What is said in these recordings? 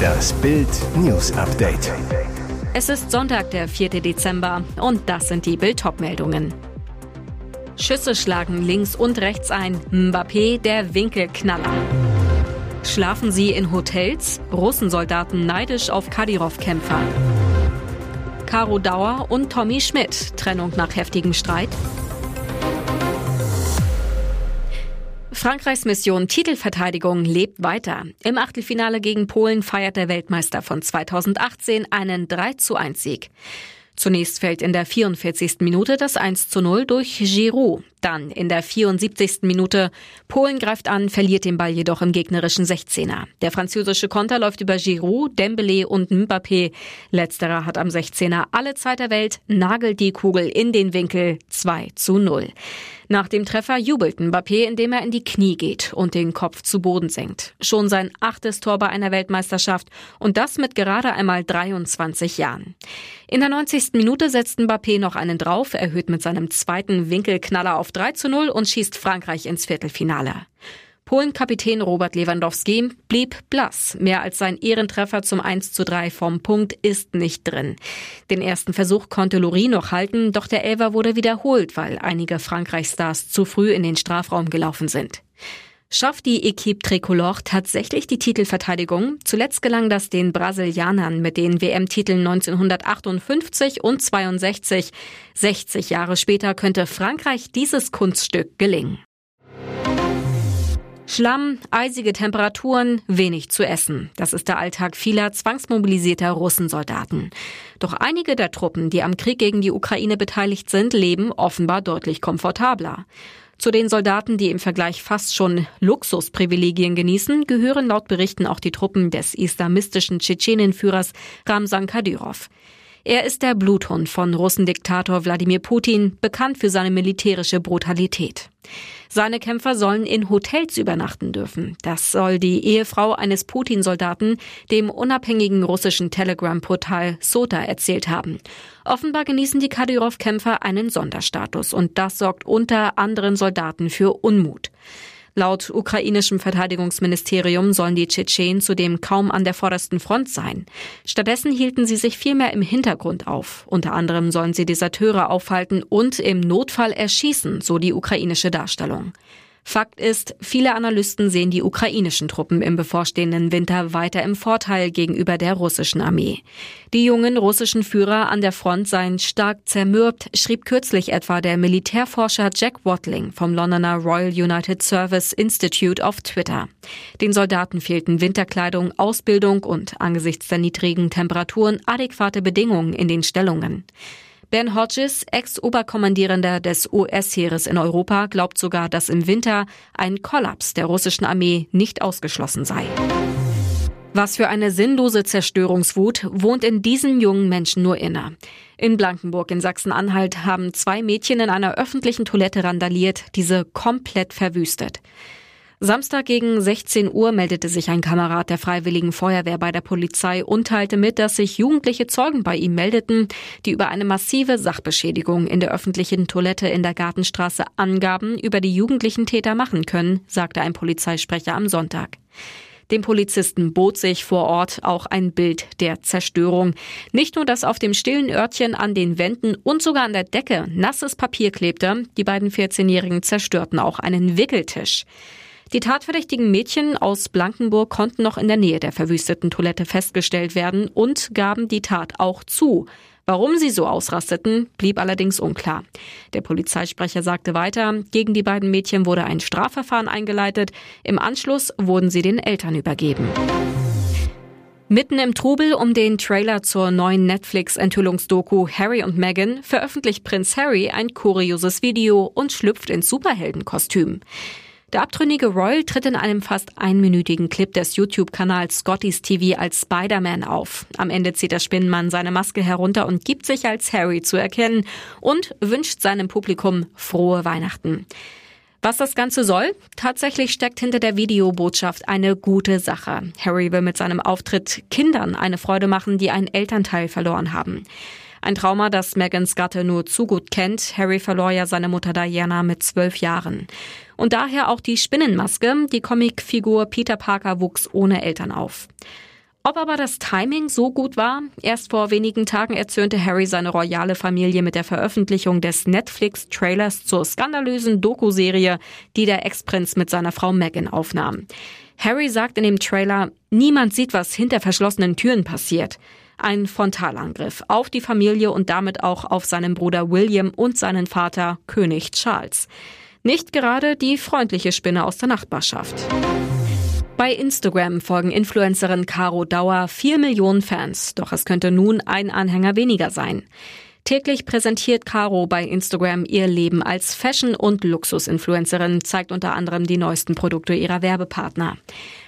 Das Bild News Update. Es ist Sonntag, der 4. Dezember und das sind die Bild meldungen Schüsse schlagen links und rechts ein. Mbappé, der Winkelknaller. Schlafen sie in Hotels? Russensoldaten neidisch auf Kadyrov-Kämpfer. Caro Dauer und Tommy Schmidt. Trennung nach heftigem Streit. Frankreichs Mission Titelverteidigung lebt weiter. Im Achtelfinale gegen Polen feiert der Weltmeister von 2018 einen 3 zu 1 Sieg. Zunächst fällt in der 44. Minute das 1 zu 0 durch Giroud. Dann in der 74. Minute. Polen greift an, verliert den Ball jedoch im gegnerischen 16er. Der französische Konter läuft über Giroud, Dembele und Mbappé. Letzterer hat am 16er alle Zeit der Welt, nagelt die Kugel in den Winkel 2 zu 0. Nach dem Treffer jubelt Mbappé, indem er in die Knie geht und den Kopf zu Boden senkt. Schon sein achtes Tor bei einer Weltmeisterschaft und das mit gerade einmal 23 Jahren. In der 90. Minute setzt Mbappé noch einen drauf, erhöht mit seinem zweiten Winkelknaller auf 3 zu 0 und schießt Frankreich ins Viertelfinale. Polen-Kapitän Robert Lewandowski blieb blass. Mehr als sein Ehrentreffer zum 1 zu 3 vom Punkt ist nicht drin. Den ersten Versuch konnte Lori noch halten, doch der Elver wurde wiederholt, weil einige Frankreich-Stars zu früh in den Strafraum gelaufen sind. Schafft die Equipe Tricolore tatsächlich die Titelverteidigung? Zuletzt gelang das den Brasilianern mit den WM-Titeln 1958 und 62. 60 Jahre später könnte Frankreich dieses Kunststück gelingen. Schlamm, eisige Temperaturen, wenig zu essen. Das ist der Alltag vieler zwangsmobilisierter Russensoldaten. Doch einige der Truppen, die am Krieg gegen die Ukraine beteiligt sind, leben offenbar deutlich komfortabler. Zu den Soldaten, die im Vergleich fast schon Luxusprivilegien genießen, gehören laut Berichten auch die Truppen des islamistischen Tschetschenenführers Ramsan Kadyrov. Er ist der Bluthund von Russendiktator Wladimir Putin, bekannt für seine militärische Brutalität. Seine Kämpfer sollen in Hotels übernachten dürfen. Das soll die Ehefrau eines Putin-Soldaten dem unabhängigen russischen Telegram-Portal Sota erzählt haben. Offenbar genießen die Kadyrov-Kämpfer einen Sonderstatus und das sorgt unter anderen Soldaten für Unmut. Laut ukrainischem Verteidigungsministerium sollen die Tschetschenen zudem kaum an der vordersten Front sein. Stattdessen hielten sie sich vielmehr im Hintergrund auf. Unter anderem sollen sie Deserteure aufhalten und im Notfall erschießen, so die ukrainische Darstellung. Fakt ist, viele Analysten sehen die ukrainischen Truppen im bevorstehenden Winter weiter im Vorteil gegenüber der russischen Armee. Die jungen russischen Führer an der Front seien stark zermürbt, schrieb kürzlich etwa der Militärforscher Jack Watling vom Londoner Royal United Service Institute auf Twitter. Den Soldaten fehlten Winterkleidung, Ausbildung und angesichts der niedrigen Temperaturen adäquate Bedingungen in den Stellungen. Ben Hodges, Ex-Oberkommandierender des US-Heeres in Europa, glaubt sogar, dass im Winter ein Kollaps der russischen Armee nicht ausgeschlossen sei. Was für eine sinnlose Zerstörungswut wohnt in diesen jungen Menschen nur inne. In Blankenburg in Sachsen-Anhalt haben zwei Mädchen in einer öffentlichen Toilette randaliert, diese komplett verwüstet. Samstag gegen 16 Uhr meldete sich ein Kamerad der Freiwilligen Feuerwehr bei der Polizei und teilte mit, dass sich jugendliche Zeugen bei ihm meldeten, die über eine massive Sachbeschädigung in der öffentlichen Toilette in der Gartenstraße Angaben über die jugendlichen Täter machen können, sagte ein Polizeisprecher am Sonntag. Dem Polizisten bot sich vor Ort auch ein Bild der Zerstörung. Nicht nur, dass auf dem stillen Örtchen an den Wänden und sogar an der Decke nasses Papier klebte, die beiden 14-Jährigen zerstörten auch einen Wickeltisch. Die tatverdächtigen Mädchen aus Blankenburg konnten noch in der Nähe der verwüsteten Toilette festgestellt werden und gaben die Tat auch zu. Warum sie so ausrasteten, blieb allerdings unklar. Der Polizeisprecher sagte weiter, gegen die beiden Mädchen wurde ein Strafverfahren eingeleitet. Im Anschluss wurden sie den Eltern übergeben. Mitten im Trubel um den Trailer zur neuen Netflix-Enthüllungsdoku Harry und Meghan veröffentlicht Prinz Harry ein kurioses Video und schlüpft ins Superheldenkostüm. Der abtrünnige Royal tritt in einem fast einminütigen Clip des YouTube-Kanals Scotty's TV als Spider-Man auf. Am Ende zieht der Spinnenmann seine Maske herunter und gibt sich als Harry zu erkennen und wünscht seinem Publikum frohe Weihnachten. Was das Ganze soll? Tatsächlich steckt hinter der Videobotschaft eine gute Sache. Harry will mit seinem Auftritt Kindern eine Freude machen, die einen Elternteil verloren haben. Ein Trauma, das Megans Gatte nur zu gut kennt. Harry verlor ja seine Mutter Diana mit zwölf Jahren. Und daher auch die Spinnenmaske. Die Comicfigur Peter Parker wuchs ohne Eltern auf. Ob aber das Timing so gut war? Erst vor wenigen Tagen erzürnte Harry seine royale Familie mit der Veröffentlichung des Netflix-Trailers zur skandalösen Doku-Serie, die der Ex-Prinz mit seiner Frau Meghan aufnahm. Harry sagt in dem Trailer, niemand sieht, was hinter verschlossenen Türen passiert. Ein Frontalangriff auf die Familie und damit auch auf seinen Bruder William und seinen Vater König Charles. Nicht gerade die freundliche Spinne aus der Nachbarschaft. Bei Instagram folgen Influencerin Caro Dauer vier Millionen Fans, doch es könnte nun ein Anhänger weniger sein. Täglich präsentiert Caro bei Instagram ihr Leben als Fashion- und Luxusinfluencerin, zeigt unter anderem die neuesten Produkte ihrer Werbepartner.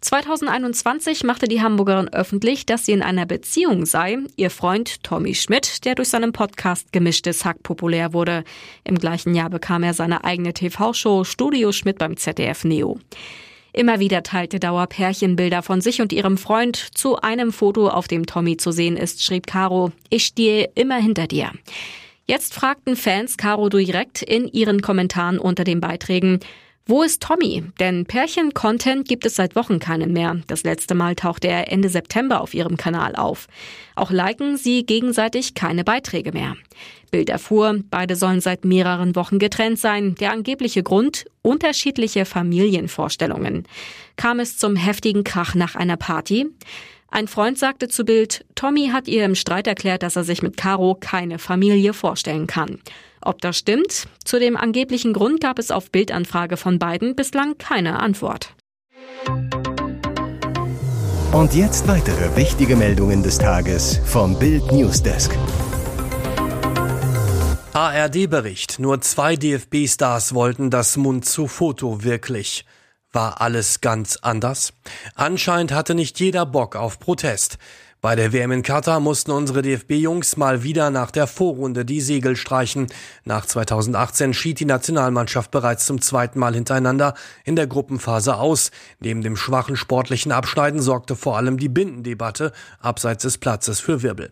2021 machte die Hamburgerin öffentlich, dass sie in einer Beziehung sei. Ihr Freund Tommy Schmidt, der durch seinen Podcast Gemischtes Hack populär wurde. Im gleichen Jahr bekam er seine eigene TV-Show Studio Schmidt beim ZDF Neo. Immer wieder teilte Dauer Pärchenbilder von sich und ihrem Freund. Zu einem Foto, auf dem Tommy zu sehen ist, schrieb Caro, ich stehe immer hinter dir. Jetzt fragten Fans Caro direkt in ihren Kommentaren unter den Beiträgen, wo ist Tommy? Denn Pärchen-Content gibt es seit Wochen keinen mehr. Das letzte Mal tauchte er Ende September auf ihrem Kanal auf. Auch liken sie gegenseitig keine Beiträge mehr. Bild erfuhr, beide sollen seit mehreren Wochen getrennt sein. Der angebliche Grund? Unterschiedliche Familienvorstellungen. Kam es zum heftigen Krach nach einer Party? Ein Freund sagte zu Bild, Tommy hat ihr im Streit erklärt, dass er sich mit Caro keine Familie vorstellen kann. Ob das stimmt? Zu dem angeblichen Grund gab es auf Bildanfrage von beiden bislang keine Antwort. Und jetzt weitere wichtige Meldungen des Tages vom Bild Newsdesk. ARD-Bericht. Nur zwei DFB-Stars wollten das Mund-zu-Foto wirklich. War alles ganz anders? Anscheinend hatte nicht jeder Bock auf Protest. Bei der WM in Katar mussten unsere DFB-Jungs mal wieder nach der Vorrunde die Segel streichen. Nach 2018 schied die Nationalmannschaft bereits zum zweiten Mal hintereinander in der Gruppenphase aus. Neben dem schwachen sportlichen Abschneiden sorgte vor allem die Bindendebatte abseits des Platzes für Wirbel.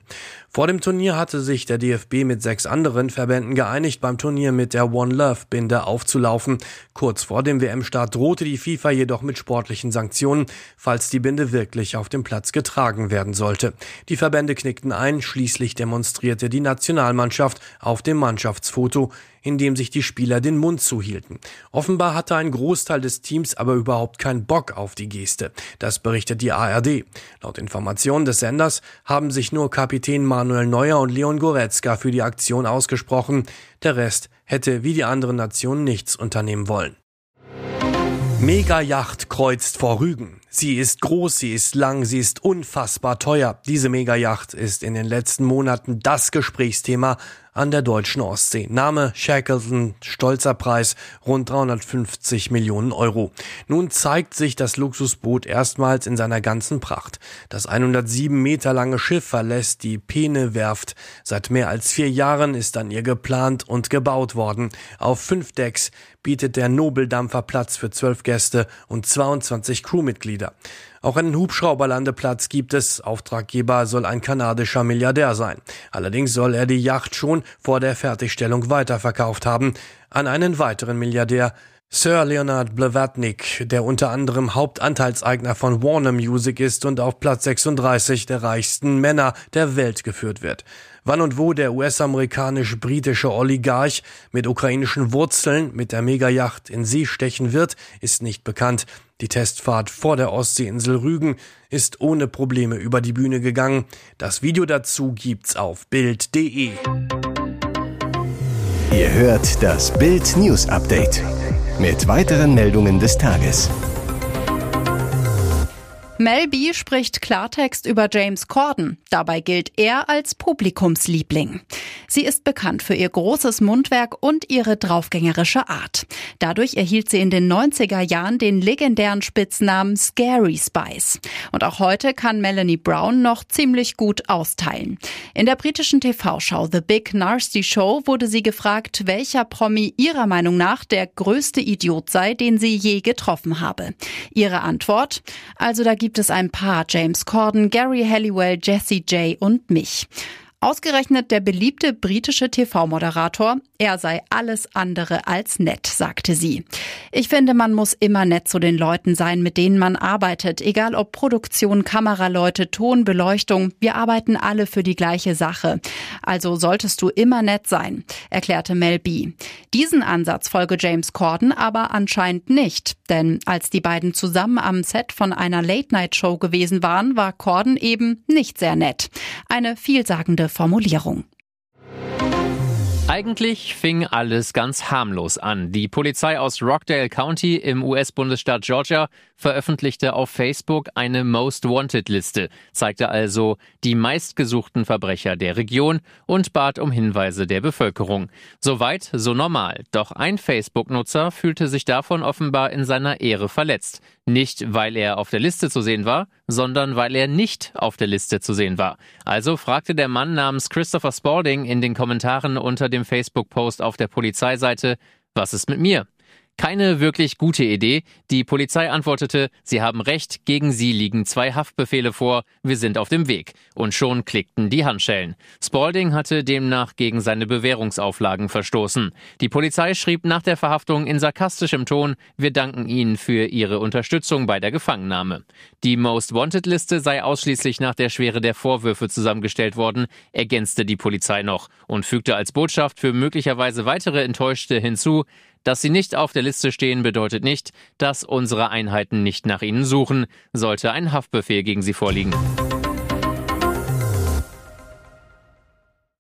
Vor dem Turnier hatte sich der DFB mit sechs anderen Verbänden geeinigt, beim Turnier mit der One Love Binde aufzulaufen. Kurz vor dem WM-Start drohte die FIFA jedoch mit sportlichen Sanktionen, falls die Binde wirklich auf dem Platz getragen werden sollte. Die Verbände knickten ein, schließlich demonstrierte die Nationalmannschaft auf dem Mannschaftsfoto, in dem sich die Spieler den Mund zuhielten. Offenbar hatte ein Großteil des Teams aber überhaupt keinen Bock auf die Geste. Das berichtet die ARD. Laut Informationen des Senders haben sich nur Kapitän Manuel Neuer und Leon Goretzka für die Aktion ausgesprochen. Der Rest hätte wie die anderen Nationen nichts unternehmen wollen. Mega-Yacht kreuzt vor Rügen. Sie ist groß, sie ist lang, sie ist unfassbar teuer. Diese Mega-Yacht ist in den letzten Monaten das Gesprächsthema an der deutschen Ostsee. Name Shackleton, stolzer Preis rund 350 Millionen Euro. Nun zeigt sich das Luxusboot erstmals in seiner ganzen Pracht. Das 107 Meter lange Schiff verlässt die Peene-Werft. Seit mehr als vier Jahren ist an ihr geplant und gebaut worden. Auf fünf Decks bietet der Nobeldampfer Platz für zwölf Gäste und 22 Crewmitglieder. Auch einen Hubschrauberlandeplatz gibt es. Auftraggeber soll ein kanadischer Milliardär sein. Allerdings soll er die Yacht schon vor der Fertigstellung weiterverkauft haben an einen weiteren Milliardär, Sir Leonard Blavatnik, der unter anderem Hauptanteilseigner von Warner Music ist und auf Platz 36 der reichsten Männer der Welt geführt wird. Wann und wo der US-amerikanisch-britische Oligarch mit ukrainischen Wurzeln mit der Megayacht in See stechen wird, ist nicht bekannt. Die Testfahrt vor der Ostseeinsel Rügen ist ohne Probleme über die Bühne gegangen. Das Video dazu gibt's auf Bild.de. Ihr hört das Bild News Update mit weiteren Meldungen des Tages. Mel B spricht Klartext über James Corden. Dabei gilt er als Publikumsliebling. Sie ist bekannt für ihr großes Mundwerk und ihre draufgängerische Art. Dadurch erhielt sie in den 90er Jahren den legendären Spitznamen Scary Spice. Und auch heute kann Melanie Brown noch ziemlich gut austeilen. In der britischen TV-Show The Big Nasty Show wurde sie gefragt, welcher Promi ihrer Meinung nach der größte Idiot sei, den sie je getroffen habe. Ihre Antwort? Also da gibt es ein paar, James Corden, Gary Halliwell, Jesse J und mich. Ausgerechnet der beliebte britische TV-Moderator, er sei alles andere als nett, sagte sie. Ich finde, man muss immer nett zu den Leuten sein, mit denen man arbeitet, egal ob Produktion, Kameraleute, Ton, Beleuchtung. Wir arbeiten alle für die gleiche Sache. Also solltest du immer nett sein, erklärte Mel B. Diesen Ansatz folge James Corden aber anscheinend nicht, denn als die beiden zusammen am Set von einer Late-Night-Show gewesen waren, war Corden eben nicht sehr nett. Eine vielsagende Formulierung. Eigentlich fing alles ganz harmlos an. Die Polizei aus Rockdale County im US-Bundesstaat Georgia veröffentlichte auf Facebook eine Most Wanted Liste, zeigte also die meistgesuchten Verbrecher der Region und bat um Hinweise der Bevölkerung. Soweit, so normal. Doch ein Facebook-Nutzer fühlte sich davon offenbar in seiner Ehre verletzt. Nicht, weil er auf der Liste zu sehen war, sondern weil er nicht auf der Liste zu sehen war. Also fragte der Mann namens Christopher Spalding in den Kommentaren unter dem Facebook-Post auf der Polizeiseite, was ist mit mir? Keine wirklich gute Idee. Die Polizei antwortete, sie haben recht, gegen sie liegen zwei Haftbefehle vor, wir sind auf dem Weg. Und schon klickten die Handschellen. Spalding hatte demnach gegen seine Bewährungsauflagen verstoßen. Die Polizei schrieb nach der Verhaftung in sarkastischem Ton, wir danken Ihnen für Ihre Unterstützung bei der Gefangennahme. Die Most Wanted Liste sei ausschließlich nach der Schwere der Vorwürfe zusammengestellt worden, ergänzte die Polizei noch und fügte als Botschaft für möglicherweise weitere Enttäuschte hinzu, dass sie nicht auf der Liste stehen, bedeutet nicht, dass unsere Einheiten nicht nach ihnen suchen, sollte ein Haftbefehl gegen sie vorliegen.